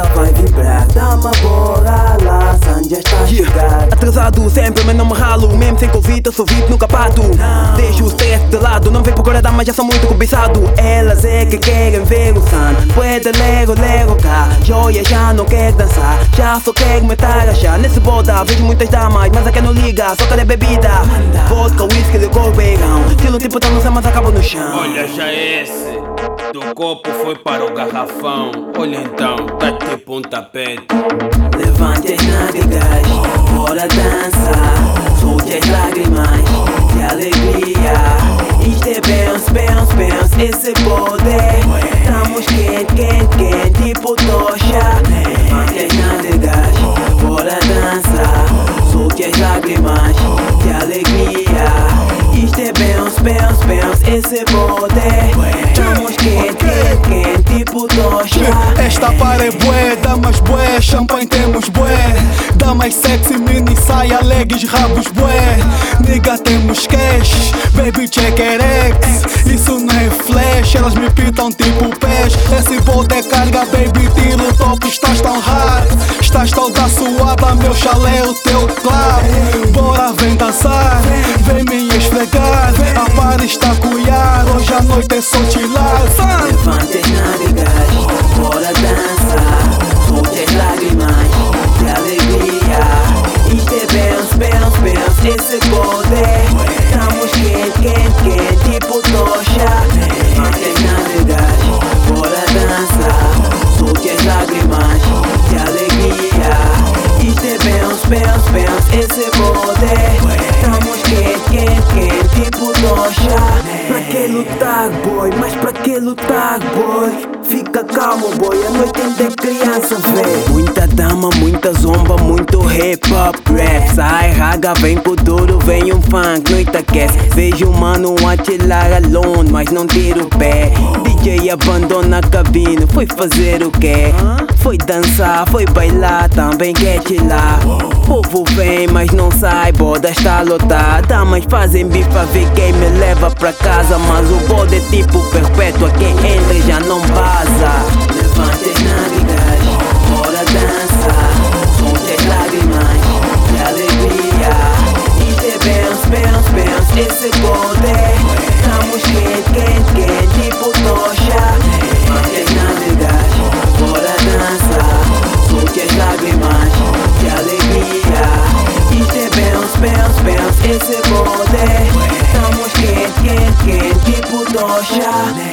festa vai vibrar. Dá uma bola lá, Sandy está chegar Atrasado sempre, mas não me ralo. Mesmo sem Covid, eu sou VIP, nunca pato. Deixo o stress de lado, não vem procurar damas, já sou muito cobiçado. Elas é que querem ver o sun. Puede lego, lego cá Joia já não quer dançar. Já só quer meter a chá Nesse boda vejo muitas damas, mas a quem não liga Só quer bebida mas acaba no chão. Olha já esse, do copo foi para o garrafão. Olha então, tá tipo um tapete. Levante as nádegas, bora dançar. Solte as lágrimas de alegria. Isto é bounce, bounce, bounce, esse poder Estamos bounce, bounce, bounce, esse poder. Estamos quente, quente, tipo tocha. Esta para é bué, damas bué, champanhe temos bué. Damas sexy, mini saia, legs, rabos bué. Nigga temos cash, baby check it X. Isso não é flash, elas me pitam tipo pés. Esse é carga, baby, tira o top, estás tão hard. Estás toda suada, meu chalé, o teu club Bora vem dançar, está a cuiar, hoje à noite é só chilar Levante as nádegas, bora dançar Solte as lágrimas de alegria. É bounce, bounce, bounce, esse poder. Estamos quente, quente, quente, tipo tocha. Levante as nádegas, bora dançar Solte as lágrimas de alegria. É bounce, bounce, bounce, esse poder lutar, boy? Mas pra que lutar, boy? Fica calmo, boy, a noite ainda é criança, véi Muita dama, muita zomba, muito hip hop rap Sai raga, vem com duro, vem um funk, noite aquece Vejo mano a chilar alone, mas não tira o pé DJ abandona a cabine, foi fazer o quê? Foi dançar, foi bailar, também quer chilar Povo vem, mas não sai, boda está lotada Damas fazem bifa, ver quem me leva pra casa. Mas o bode é tipo perpétua, quem entra já não vaza. Levante as nádegas, bora dançar. Solte as lágrimas de alegria. É bounce, bounce, bounce, esse poder Estamos quente, quente, quente, tipo tocha. Levante as nádegas, bora dançar. Solte as lágrimas se bode Tan mwen ken, ken, ken, ti pou ton chan